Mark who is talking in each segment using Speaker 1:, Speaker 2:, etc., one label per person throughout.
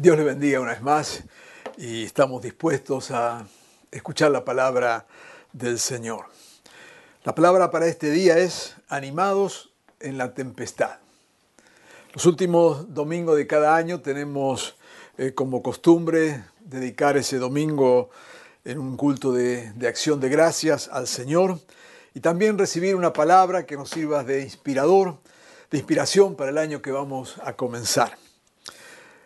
Speaker 1: Dios
Speaker 2: le bendiga una vez más y estamos dispuestos a escuchar la palabra del Señor. La palabra para este día es animados en la tempestad. Los últimos domingos de cada año tenemos eh, como costumbre dedicar ese domingo en un culto de, de acción de gracias al Señor y también recibir una palabra que nos sirva de inspirador, de inspiración para el año que vamos a comenzar.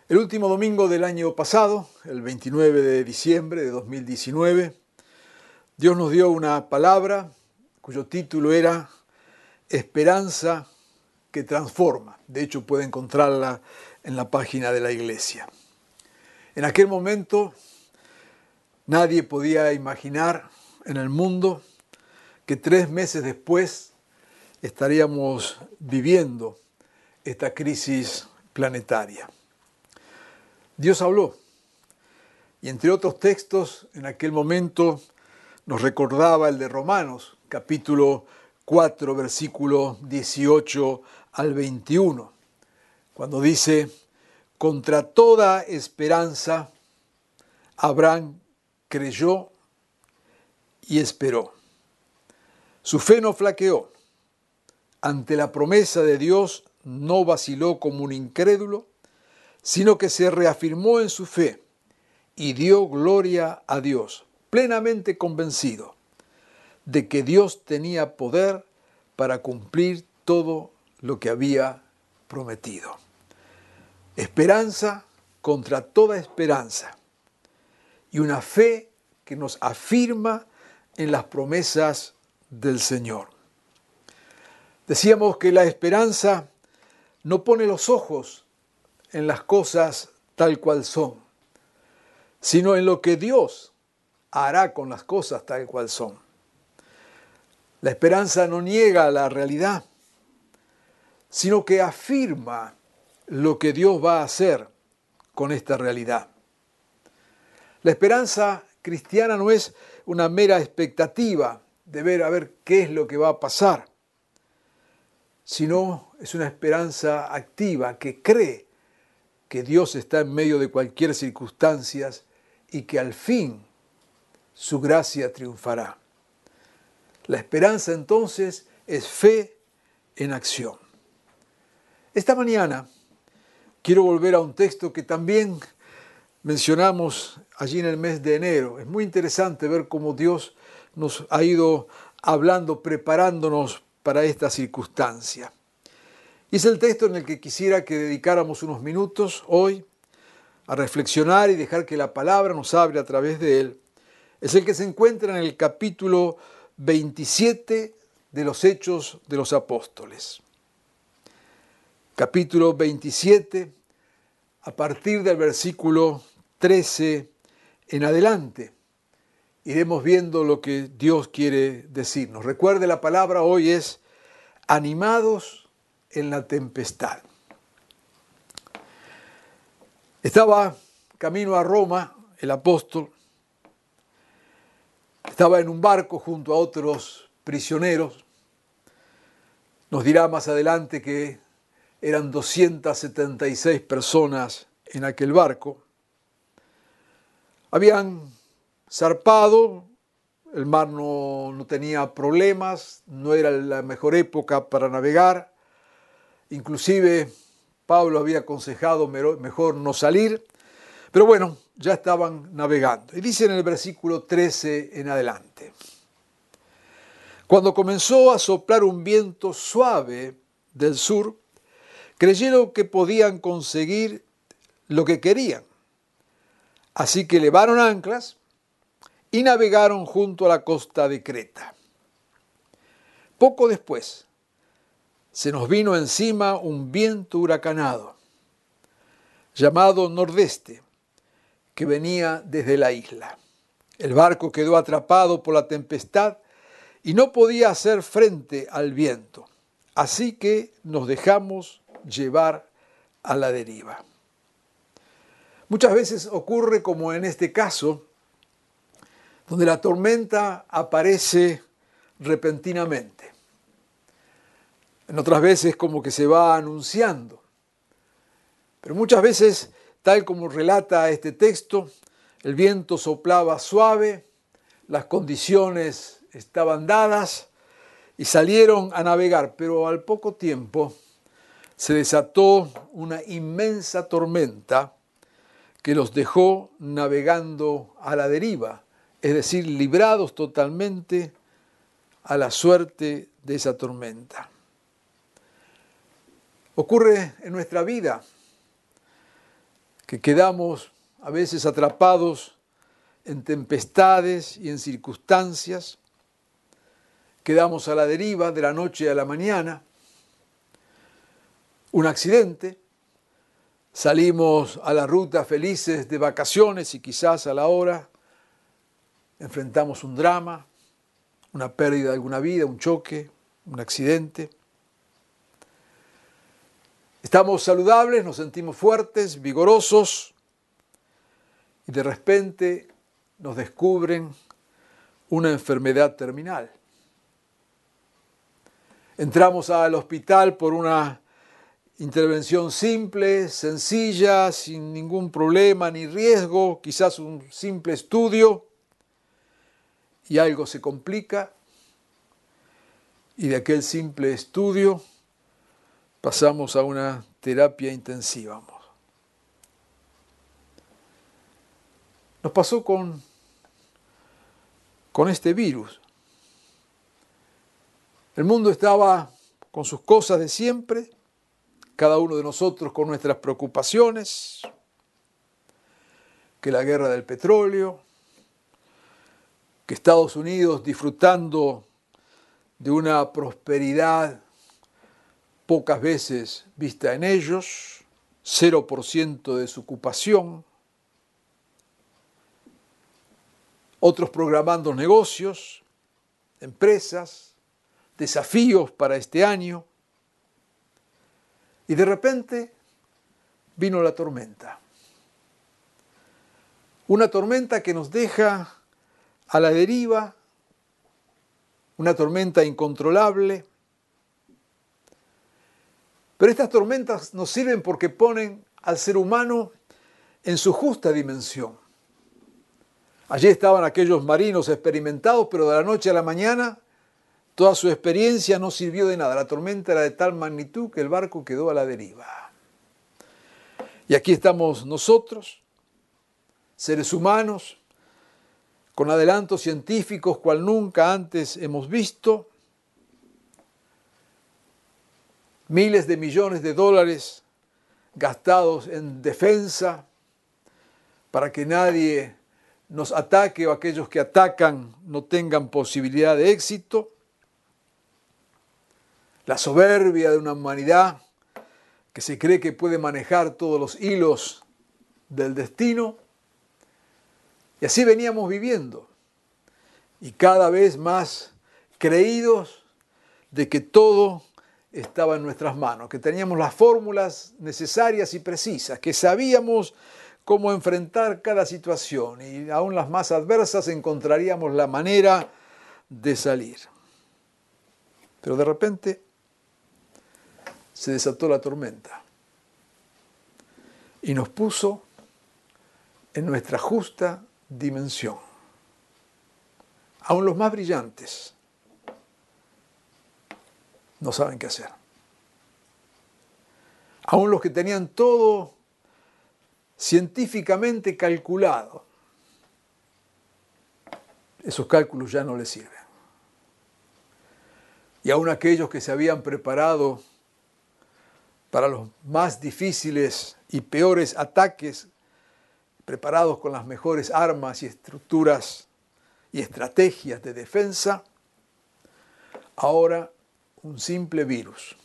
Speaker 2: El último domingo del año pasado, el 29 de diciembre de 2019, Dios nos dio una palabra cuyo título era Esperanza que transforma. De hecho, puede encontrarla en la página de la iglesia. En aquel momento, nadie podía imaginar en el mundo que tres meses después estaríamos viviendo esta crisis planetaria. Dios habló y entre otros textos en aquel momento nos recordaba el de Romanos, capítulo 4, versículo 18 al 21, cuando dice, contra toda esperanza, Abraham creyó y esperó. Su fe no flaqueó. Ante la promesa de Dios no vaciló como un incrédulo, sino que se reafirmó en su fe y dio gloria a Dios, plenamente convencido de que Dios tenía poder para cumplir todo lo que había prometido. Esperanza contra toda esperanza y una fe que nos afirma en las promesas del Señor. Decíamos que la esperanza no pone los ojos en las cosas tal cual son, sino en lo que Dios hará con las cosas tal cual son. La esperanza no niega la realidad, sino que afirma lo que Dios va a hacer con esta realidad. La esperanza cristiana no es una mera expectativa de ver a ver qué es lo que va a pasar, sino es una esperanza activa que cree que Dios está en medio de cualquier circunstancia y que al fin su gracia triunfará. La esperanza entonces es fe en acción. Esta mañana quiero volver a un texto que también mencionamos allí en el mes de enero. Es muy interesante ver cómo Dios nos ha ido hablando, preparándonos para esta circunstancia. Y es el texto en el que quisiera que dedicáramos unos minutos hoy a reflexionar y dejar que la palabra nos hable a través de él. Es el que se encuentra en el capítulo 27 de los Hechos de los Apóstoles. Capítulo 27, a partir del versículo 13 en adelante, iremos viendo lo que Dios quiere decirnos. Recuerde, la palabra hoy es animados en la tempestad. Estaba camino a Roma el apóstol, estaba en un barco junto a otros prisioneros. Nos dirá más adelante que eran 276 personas en aquel barco. Habían zarpado, el mar no, no, tenía problemas, no era la mejor época para navegar. Inclusive Pablo había aconsejado mejor no salir, pero bueno, ya estaban navegando. Y dice en el versículo 13 en adelante, cuando comenzó a soplar un viento suave del sur, creyeron que podían conseguir lo que querían. Así que levaron anclas y navegaron junto a la costa de Creta. Poco después, se nos vino encima un viento huracanado, llamado nordeste, que venía desde la isla. El barco quedó atrapado por la tempestad y no podía hacer frente al viento. Así que nos dejamos llevar a la deriva. Muchas veces ocurre como en este caso, donde la tormenta aparece repentinamente. En otras veces como que se va anunciando. Pero muchas veces, tal como relata este texto, el viento soplaba suave, las condiciones estaban dadas y salieron a navegar, pero al poco tiempo se desató una inmensa tormenta que los dejó navegando a la deriva, es decir, librados totalmente a la suerte de esa tormenta. Ocurre en nuestra vida que quedamos a veces atrapados en tempestades y en circunstancias, quedamos a la deriva de la noche a la mañana, un accidente, salimos a la ruta felices de vacaciones y quizás a la hora enfrentamos un drama, una pérdida de alguna vida, un choque, un accidente. Estamos saludables, nos sentimos fuertes, vigorosos y de repente nos descubren una enfermedad terminal. Entramos al hospital por una intervención simple, sencilla, sin ningún problema ni riesgo, quizás un simple estudio, y algo se complica, y de aquel simple estudio pasamos a una terapia intensiva. Nos pasó con, con este virus. El mundo estaba con sus cosas de siempre, cada uno de nosotros con nuestras preocupaciones, que la guerra del petróleo, que Estados Unidos disfrutando de una prosperidad pocas veces vista en ellos, 0% de desocupación, otros programando negocios, empresas, desafíos para este año. Y de repente vino la tormenta. Una tormenta que nos deja a la deriva, una tormenta incontrolable. Pero estas tormentas nos sirven porque ponen al ser humano en su justa dimensión. Allí estaban aquellos marinos experimentados, pero de la noche a la mañana Toda su experiencia no sirvió de nada. La tormenta era de tal magnitud que el barco quedó a la deriva. Y aquí estamos nosotros, seres humanos, con adelantos científicos cual nunca antes hemos visto, miles de millones de dólares gastados en defensa para que nadie nos ataque o aquellos que atacan no tengan posibilidad de éxito la soberbia de una humanidad que se cree que puede manejar todos los hilos del destino. Y así veníamos viviendo. Y cada vez más creídos de que todo estaba en nuestras manos, que teníamos las fórmulas necesarias y precisas, que sabíamos cómo enfrentar cada situación y aún las más adversas encontraríamos la manera de salir. Pero de repente se desató la tormenta y nos puso en nuestra justa dimensión. Aún los más brillantes no saben qué hacer. Aún los que tenían todo científicamente calculado, esos cálculos ya no les sirven. Y aún aquellos que se habían preparado para los más difíciles y peores ataques, preparados con las mejores armas y estructuras y estrategias de defensa, ahora un simple virus,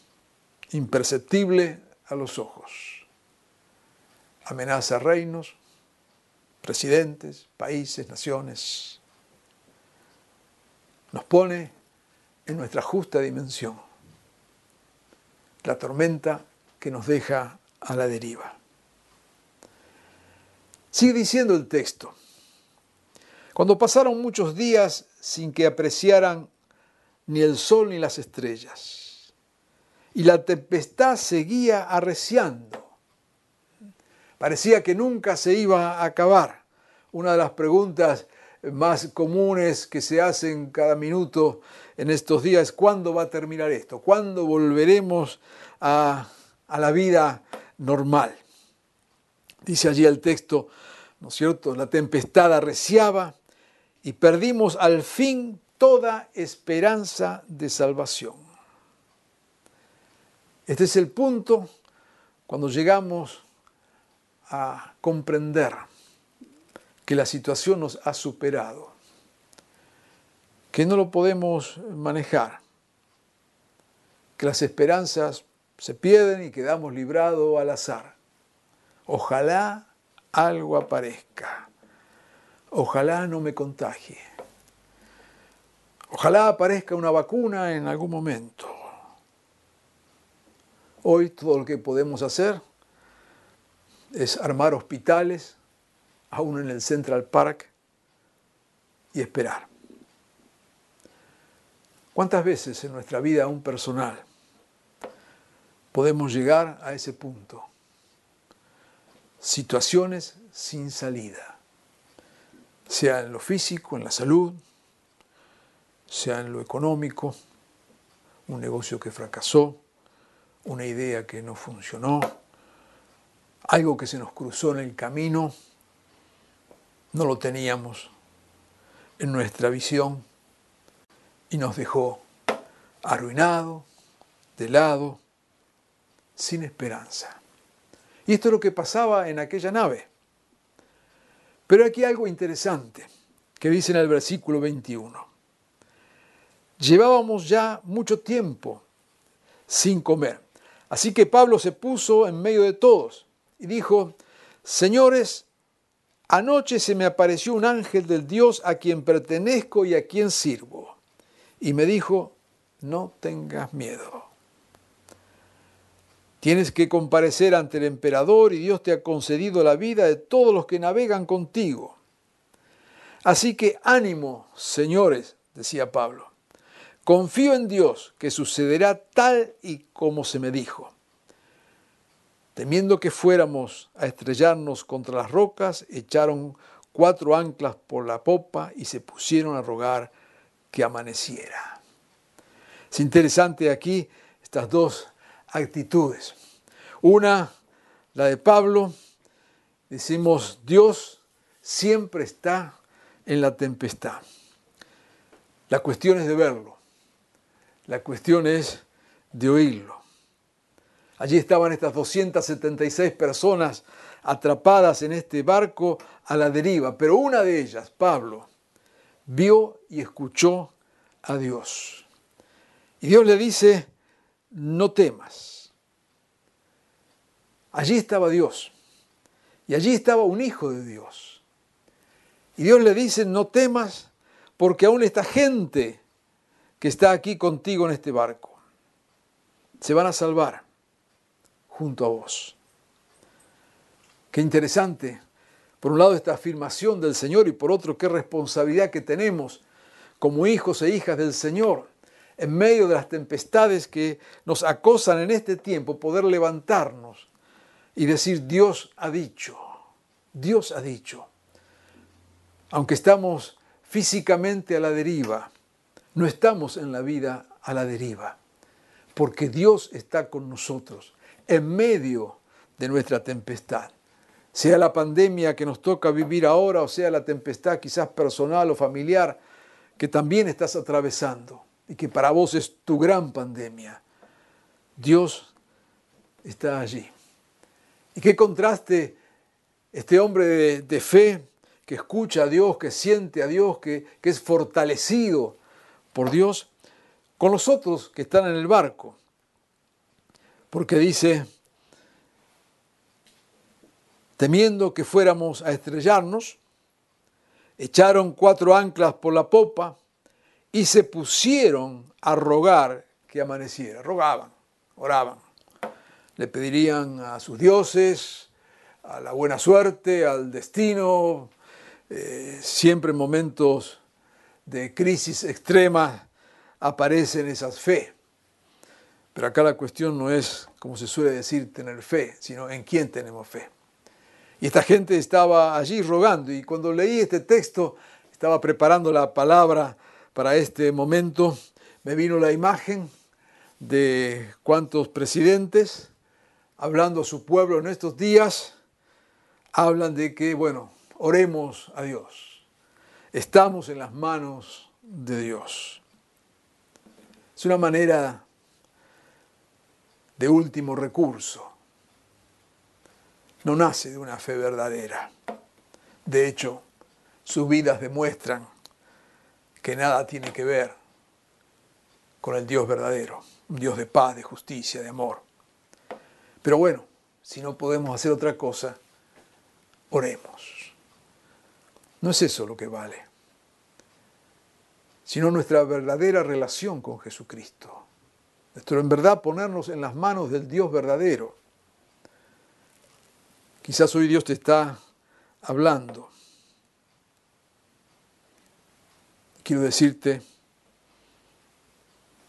Speaker 2: imperceptible a los ojos. Amenaza reinos, presidentes, países, naciones. Nos pone en nuestra justa dimensión. La tormenta que nos deja a la deriva. Sigue diciendo el texto. Cuando pasaron muchos días sin que apreciaran ni el sol ni las estrellas, y la tempestad seguía arreciando, parecía que nunca se iba a acabar. Una de las preguntas más comunes que se hacen cada minuto en estos días ¿cuándo va a terminar esto? ¿Cuándo volveremos a, a la vida normal? Dice allí el texto, ¿no es cierto? La tempestad arreciaba y perdimos al fin toda esperanza de salvación. Este es el punto cuando llegamos a comprender que la situación nos ha superado, que no lo podemos manejar, que las esperanzas se pierden y quedamos librados al azar. Ojalá algo aparezca. Ojalá no me contagie. Ojalá aparezca una vacuna en algún momento. Hoy todo lo que podemos hacer es armar hospitales, aún en el Central Park, y esperar. ¿Cuántas veces en nuestra vida, aún personal, podemos llegar a ese punto? Situaciones sin salida, sea en lo físico, en la salud, sea en lo económico, un negocio que fracasó, una idea que no funcionó, algo que se nos cruzó en el camino, no lo teníamos en nuestra visión y nos dejó arruinado, de lado, sin esperanza. Y esto es lo que pasaba en aquella nave. Pero aquí hay algo interesante que dice en el versículo 21. Llevábamos ya mucho tiempo sin comer. Así que Pablo se puso en medio de todos y dijo, Señores, anoche se me apareció un ángel del Dios a quien pertenezco y a quien sirvo. Y me dijo, no tengas miedo. Tienes que comparecer ante el emperador y Dios te ha concedido la vida de todos los que navegan contigo. Así que ánimo, señores, decía Pablo. Confío en Dios que sucederá tal y como se me dijo. Temiendo que fuéramos a estrellarnos contra las rocas, echaron cuatro anclas por la popa y se pusieron a rogar que amaneciera. Es interesante aquí estas dos actitudes. Una, la de Pablo, decimos, Dios siempre está en la tempestad. La cuestión es de verlo. La cuestión es de oírlo. Allí estaban estas 276 personas atrapadas en este barco a la deriva, pero una de ellas, Pablo, vio y escuchó a Dios. Y Dios le dice, no temas. Allí estaba Dios. Y allí estaba un hijo de Dios. Y Dios le dice, no temas, porque aún esta gente que está aquí contigo en este barco. Se van a salvar junto a vos. Qué interesante, por un lado, esta afirmación del Señor y por otro, qué responsabilidad que tenemos como hijos e hijas del Señor en medio de las tempestades que nos acosan en este tiempo, poder levantarnos y decir, Dios ha dicho, Dios ha dicho. Aunque estamos físicamente a la deriva, no estamos en la vida a la deriva, porque Dios está con nosotros en medio de nuestra tempestad. Sea la pandemia que nos toca vivir ahora o sea la tempestad quizás personal o familiar que también estás atravesando y que para vos es tu gran pandemia. Dios está allí. Y qué contraste este hombre de, fe que escucha a Dios, que siente a Dios, que, que es fortalecido por Dios, con los otros que están en el barco. Porque dice, temiendo que fuéramos a estrellarnos, echaron cuatro anclas por la popa y se pusieron a rogar que amaneciera. Rogaban, oraban. Le pedirían a sus dioses, a la buena suerte, al destino, eh, siempre en momentos de crisis extrema aparecen esas fe. Pero acá la cuestión no es, como se suele decir, tener fe, sino en quién tenemos fe. Y esta gente estaba allí rogando y cuando leí este texto, estaba preparando la palabra para este momento, me vino la imagen de cuántos presidentes, hablando a su pueblo en estos días, hablan de que, bueno, oremos a Dios. Estamos en las manos de Dios. Es una manera de último recurso no nace de una fe verdadera. De hecho, sus vidas demuestran que nada tiene que ver con el Dios verdadero, un Dios de paz, de justicia, de amor. Pero bueno, si no podemos hacer otra cosa, oremos. No es eso lo que vale, sino nuestra verdadera relación con Jesucristo. Nuestro en verdad ponernos en las manos del Dios verdadero Quizás hoy Dios te está hablando. Quiero decirte,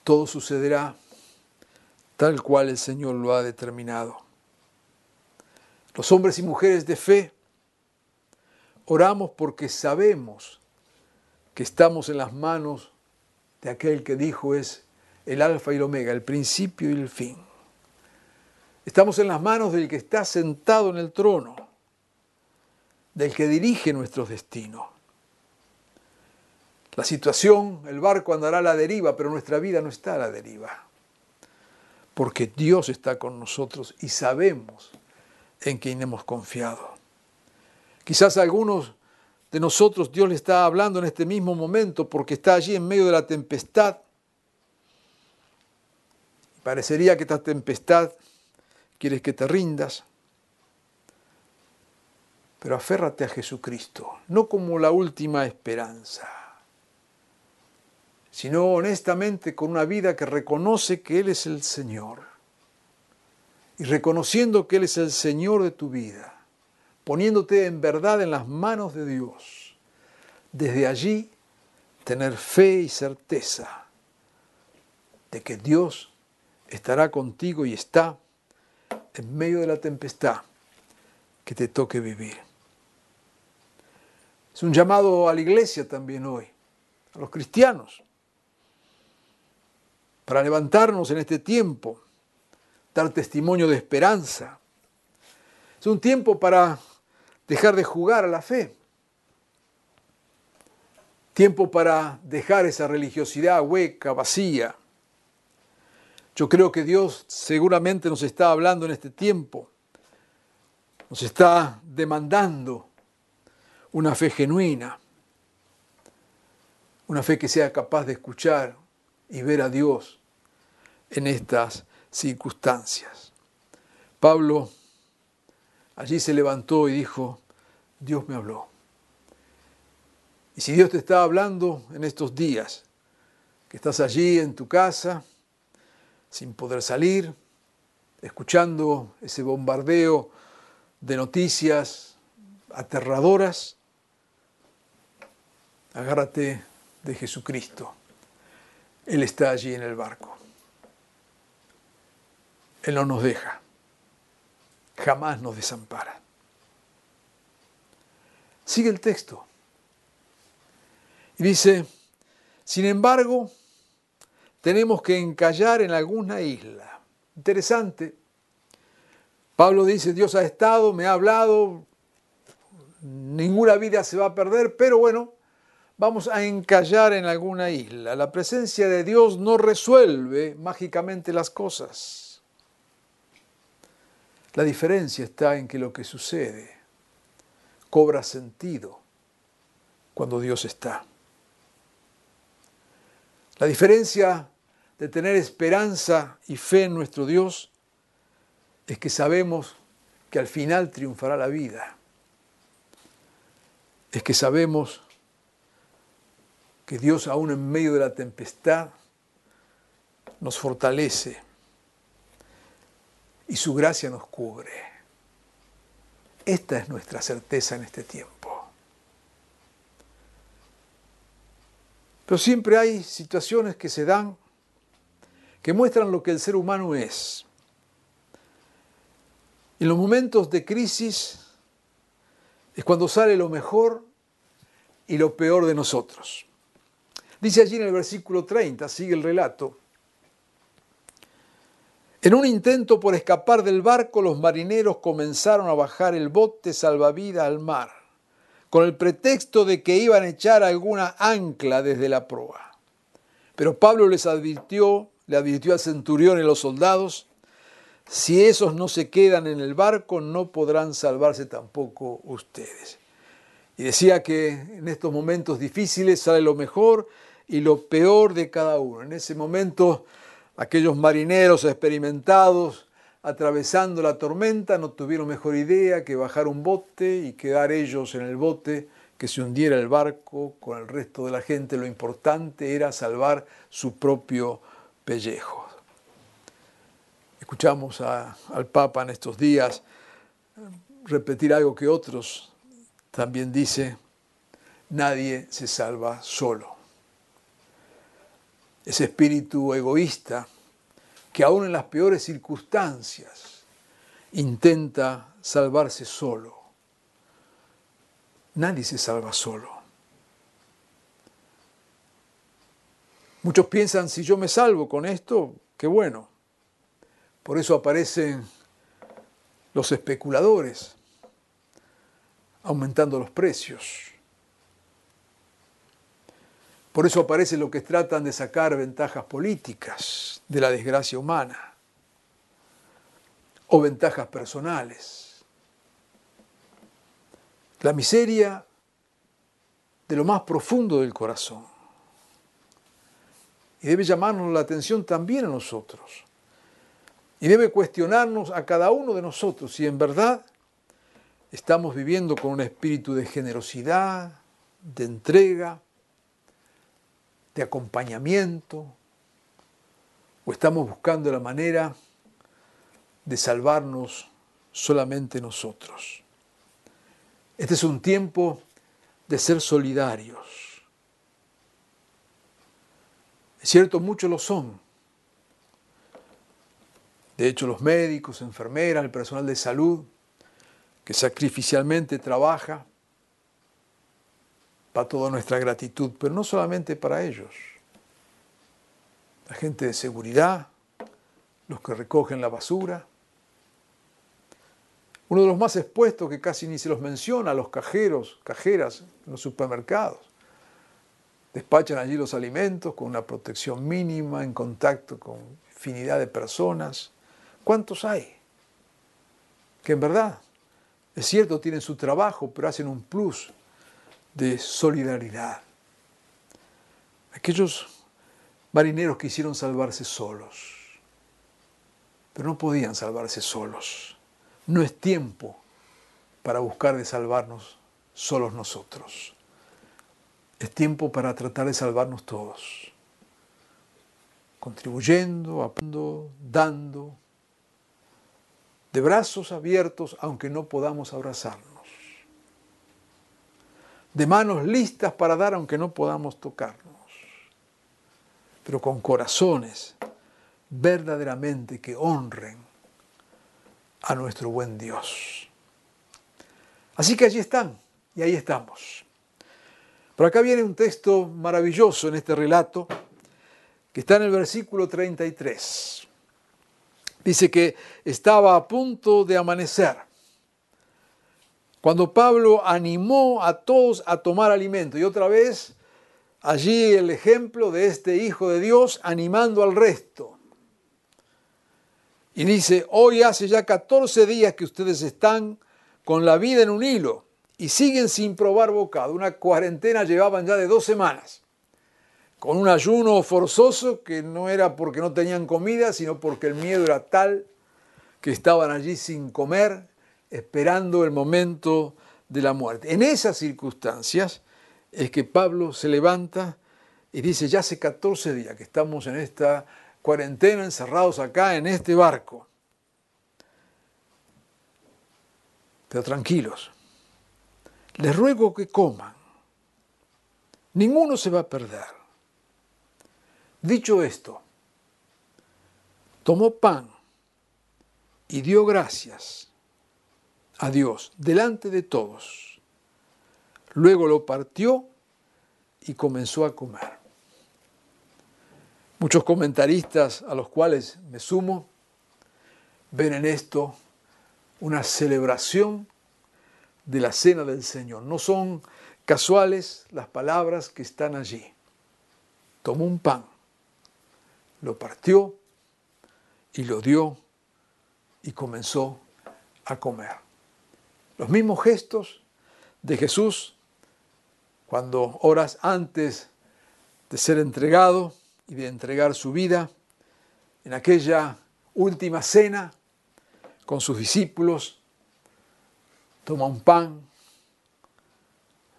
Speaker 2: todo sucederá tal cual el Señor lo ha determinado. Los hombres y mujeres de fe oramos porque sabemos que estamos en las manos de aquel que dijo es el alfa y el omega, el principio y el fin. Estamos en las manos del que está sentado en el trono, del que dirige nuestros destinos. La situación, el barco andará a la deriva, pero nuestra vida no está a la deriva, porque Dios está con nosotros y sabemos en quién hemos confiado. Quizás a algunos de nosotros Dios le está hablando en este mismo momento porque está allí en medio de la tempestad. Parecería que esta tempestad quieres que te rindas, pero aférrate a Jesucristo, no como la última esperanza, sino honestamente con una vida que reconoce que Él es el Señor. Y reconociendo que Él es el Señor de tu vida, poniéndote en verdad en las manos de Dios, desde allí tener fe y certeza de que Dios estará contigo y está en medio de la tempestad que te toque vivir. Es un llamado a la iglesia también hoy, a los cristianos, para levantarnos en este tiempo, dar testimonio de esperanza. Es un tiempo para dejar de jugar a la fe. Tiempo para dejar esa religiosidad hueca, vacía, yo creo que Dios seguramente nos está hablando en este tiempo, nos está demandando una fe genuina, una fe que sea capaz de escuchar y ver a Dios en estas circunstancias. Pablo allí se levantó y dijo, Dios me habló. Y si Dios te está hablando en estos días, que estás allí en tu casa, sin poder salir, escuchando ese bombardeo de noticias aterradoras, agárrate de Jesucristo. Él está allí en el barco. Él no nos deja. Jamás nos desampara. Sigue el texto. Y dice, sin embargo, tenemos que encallar en alguna isla. Interesante. Pablo dice, Dios ha estado, me ha hablado, ninguna vida se va a perder, pero bueno, vamos a encallar en alguna isla. La presencia de Dios no resuelve mágicamente las cosas. La diferencia está en que lo que sucede cobra sentido cuando Dios está. La diferencia de tener esperanza y fe en nuestro Dios es que sabemos que al final triunfará la vida. Es que sabemos que Dios aún en medio de la tempestad nos fortalece y su gracia nos cubre. Esta es nuestra certeza en este tiempo. Pero siempre hay situaciones que se dan que muestran lo que el ser humano es. En los momentos de crisis es cuando sale lo mejor y lo peor de nosotros. Dice allí en el versículo 30, sigue el relato, en un intento por escapar del barco, los marineros comenzaron a bajar el bote salvavidas al mar, con el pretexto de que iban a echar alguna ancla desde la proa. Pero Pablo les advirtió, le advirtió al centurión y a los soldados, si esos no se quedan en el barco, no podrán salvarse tampoco ustedes. Y decía que en estos momentos difíciles sale lo mejor y lo peor de cada uno. En ese momento Aquellos marineros experimentados atravesando la tormenta no tuvieron mejor idea que bajar un bote y quedar ellos en el bote, que se hundiera el barco con el resto de la gente. Lo importante era salvar su propio pellejo. Escuchamos al Papa en estos días repetir algo que otros también dice, nadie se salva solo ese espíritu egoísta que aún en las peores circunstancias intenta salvarse solo. Nadie se salva solo. Muchos piensan, si yo me salvo con esto, qué bueno. Por eso aparecen los especuladores aumentando los precios por eso aparece lo que tratan de sacar ventajas políticas de la desgracia humana o ventajas personales. La miseria de lo más profundo del corazón. Y debe llamarnos la atención también a nosotros. Y debe cuestionarnos a cada uno de nosotros si en verdad estamos viviendo con un espíritu de generosidad, de entrega, acompañamiento, o estamos buscando la manera de salvarnos solamente nosotros. Este es un tiempo de ser solidarios. Es cierto, muchos lo son. De hecho, los médicos, enfermeras, el personal de salud, que sacrificialmente trabaja para toda nuestra gratitud, pero no solamente para ellos. La gente de seguridad, los que recogen la basura. Uno de los más expuestos que casi ni se los menciona, los cajeros, cajeras en los supermercados. Despachan allí los alimentos con una protección mínima, en contacto con infinidad de personas. ¿Cuántos hay? Que en verdad, es cierto, tienen su trabajo, pero hacen un plus de solidaridad. Aquellos marineros quisieron salvarse solos, pero no podían salvarse solos. No es tiempo para buscar de salvarnos solos nosotros. Es tiempo para tratar de salvarnos todos, contribuyendo, apoyando, dando, de brazos abiertos aunque no podamos abrazarnos de manos listas para dar aunque no podamos tocarnos, pero con corazones verdaderamente que honren a nuestro buen Dios. Así que allí están y ahí estamos. Por acá viene un texto maravilloso en este relato que está en el versículo 33. Dice que estaba a punto de amanecer cuando Pablo animó a todos a tomar alimento. Y otra vez, allí el ejemplo de este Hijo de Dios animando al resto. Y dice, hoy hace ya 14 días que ustedes están con la vida en un hilo y siguen sin probar bocado. Una cuarentena llevaban ya de dos semanas, con un ayuno forzoso que no era porque no tenían comida, sino porque el miedo era tal que estaban allí sin comer, esperando el momento de la muerte. En esas circunstancias es que Pablo se levanta y dice, ya hace 14 días que estamos en esta cuarentena, encerrados acá en este barco. Pero tranquilos, les ruego que coman. Ninguno se va a perder. Dicho esto, tomó pan y dio gracias a Dios delante de todos. Luego lo partió y comenzó a comer. Muchos comentaristas a los cuales me sumo ven en esto una celebración de la cena del Señor. No son casuales las palabras que están allí. Tomó un pan, lo partió y lo dio y comenzó a comer. Los mismos gestos de Jesús cuando horas antes de ser entregado y de entregar su vida, en aquella última cena con sus discípulos, toma un pan,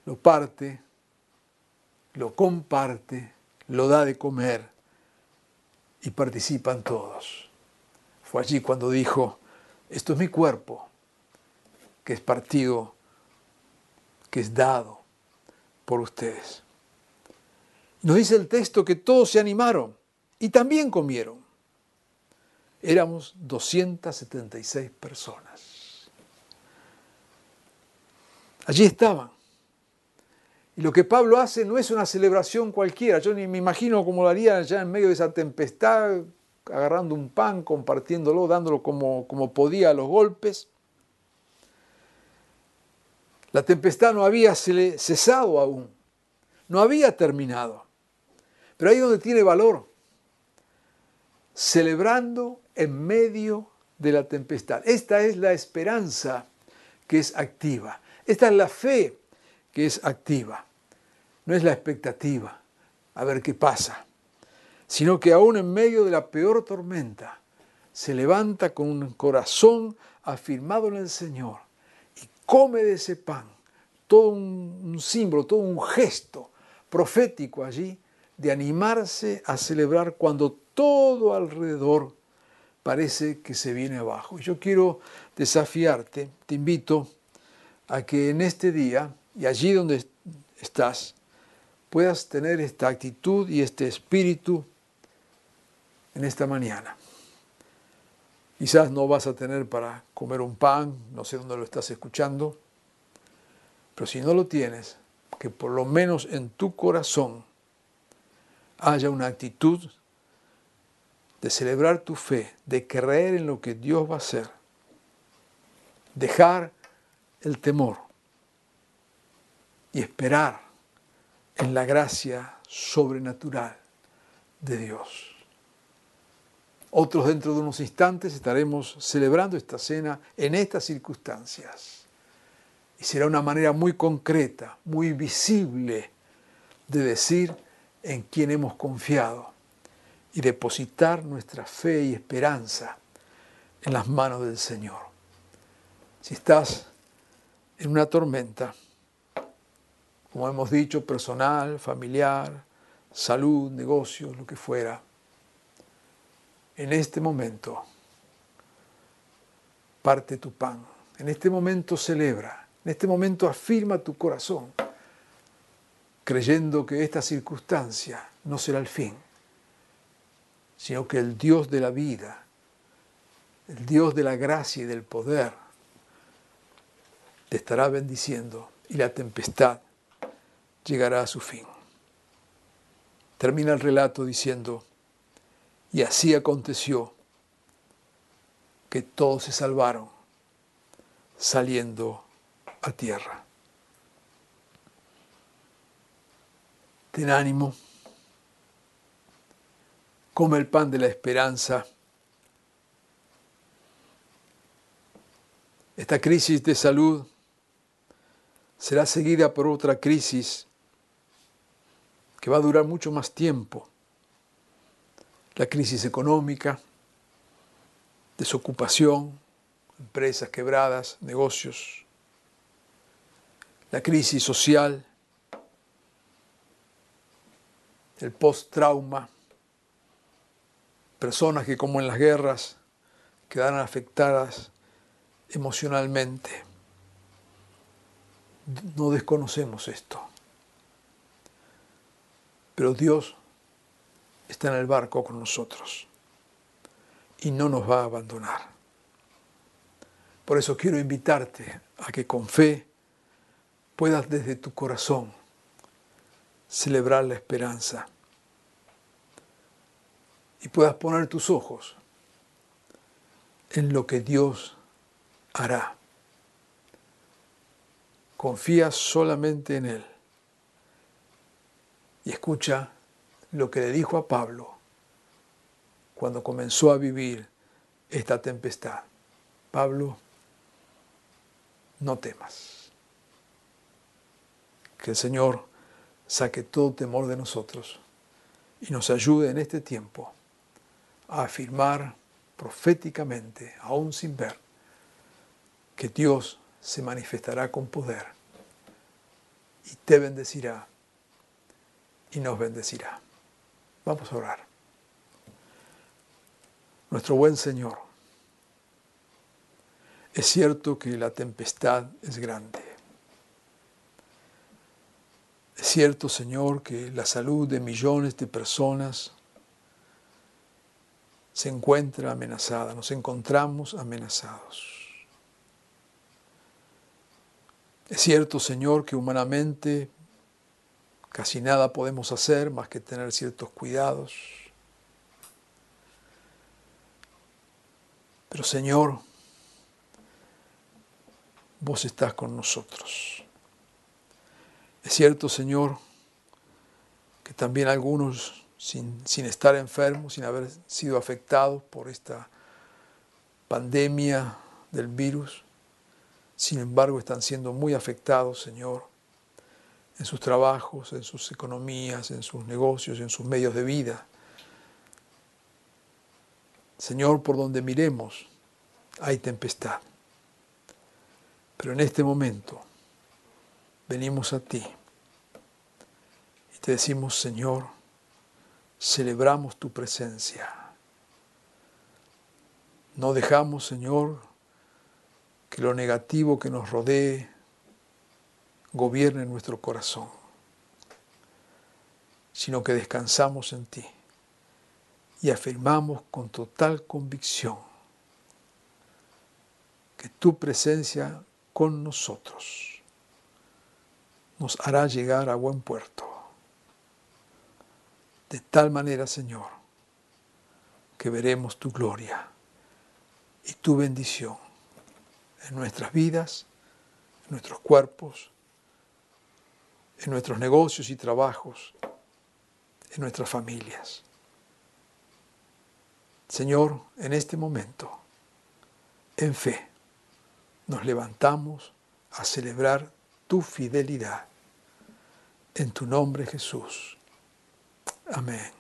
Speaker 2: lo parte, lo comparte, lo da de comer y participan todos. Fue allí cuando dijo, esto es mi cuerpo, que es partido, que es dado por ustedes. Nos dice el texto que todos se animaron y también comieron. Éramos 276 personas. Allí estaban. Y lo que Pablo hace no es una celebración cualquiera. Yo ni me imagino cómo lo haría ya en medio de esa tempestad, agarrando un pan, compartiéndolo, dándolo como, como podía a los golpes. La tempestad no había cesado aún, no había terminado. Pero ahí donde tiene valor, celebrando en medio de la tempestad. Esta es la esperanza que es activa. Esta es la fe que es activa. No es la expectativa, a ver qué pasa, sino que aún en medio de la peor tormenta se levanta con un corazón afirmado en el Señor come de ese pan. Todo un, símbolo, todo un gesto profético allí de animarse a celebrar cuando todo alrededor parece que se viene abajo. Yo quiero desafiarte, te invito a que en este día y allí donde estás puedas tener esta actitud y este espíritu en esta mañana. Quizás no vas a tener para comer un pan, no sé dónde lo estás escuchando, pero si no lo tienes, que por lo menos en tu corazón haya una actitud de celebrar tu fe, de creer en lo que Dios va a hacer, dejar el temor y esperar en la gracia sobrenatural de Dios. Otros dentro de unos instantes estaremos celebrando esta cena en estas circunstancias. Y será una manera muy concreta, muy visible de decir en quién hemos confiado y depositar nuestra fe y esperanza en las manos del Señor. Si estás en una tormenta, como hemos dicho, personal, familiar, salud, negocios, lo que fuera, en este momento parte tu pan, en este momento celebra, en este momento afirma tu corazón, creyendo que esta circunstancia no será el fin sino que el Dios de la vida, el Dios de la gracia y del poder, te estará bendiciendo y la tempestad llegará a su fin. Termina el relato diciendo, y así aconteció que todos se salvaron saliendo a tierra. Ten ánimo come el pan de la esperanza. Esta crisis de salud será seguida por otra crisis que va a durar mucho más tiempo. La crisis económica, desocupación, empresas quebradas, negocios, la crisis social, el post-trauma, personas que como en las guerras quedaron afectadas emocionalmente. No desconocemos esto. Pero Dios está en el barco con nosotros y no nos va a abandonar. Por eso quiero invitarte a que con fe puedas desde tu corazón celebrar la esperanza y puedas poner tus ojos en lo que Dios hará. Confía solamente en Él y escucha lo que le dijo a Pablo cuando comenzó a vivir esta tempestad. Pablo, no temas. Que el Señor saque todo temor de nosotros y nos ayude en este tiempo a afirmar proféticamente, aún sin ver, que Dios se manifestará con poder y te bendecirá y nos bendecirá. Vamos a orar. Nuestro buen Señor, es cierto que la tempestad es grande. Es cierto, Señor, que la salud de millones de personas se encuentra amenazada, nos encontramos amenazados. Es cierto, Señor, que humanamente casi nada podemos hacer más que tener ciertos cuidados. Pero Señor, vos estás con nosotros. Es cierto, Señor, que también algunos, sin, sin, estar enfermos, sin haber sido afectados por esta pandemia del virus, sin embargo están siendo muy afectados, Señor, en sus trabajos, en sus economías, en sus negocios, en sus medios de vida. Señor, por donde miremos hay tempestad. Pero en este momento venimos a ti y te decimos, Señor, celebramos tu presencia. No dejamos, Señor, que lo negativo que nos rodee gobierne nuestro corazón, sino que descansamos en ti y afirmamos con total convicción que tu presencia con nosotros nos hará llegar a buen puerto. De tal manera, Señor, que veremos tu gloria y tu bendición en nuestras vidas, en nuestros cuerpos, en nuestros negocios y trabajos, en nuestras familias. Señor, en este momento, en fe, nos levantamos a celebrar tu fidelidad. En tu nombre, Jesús. Amén.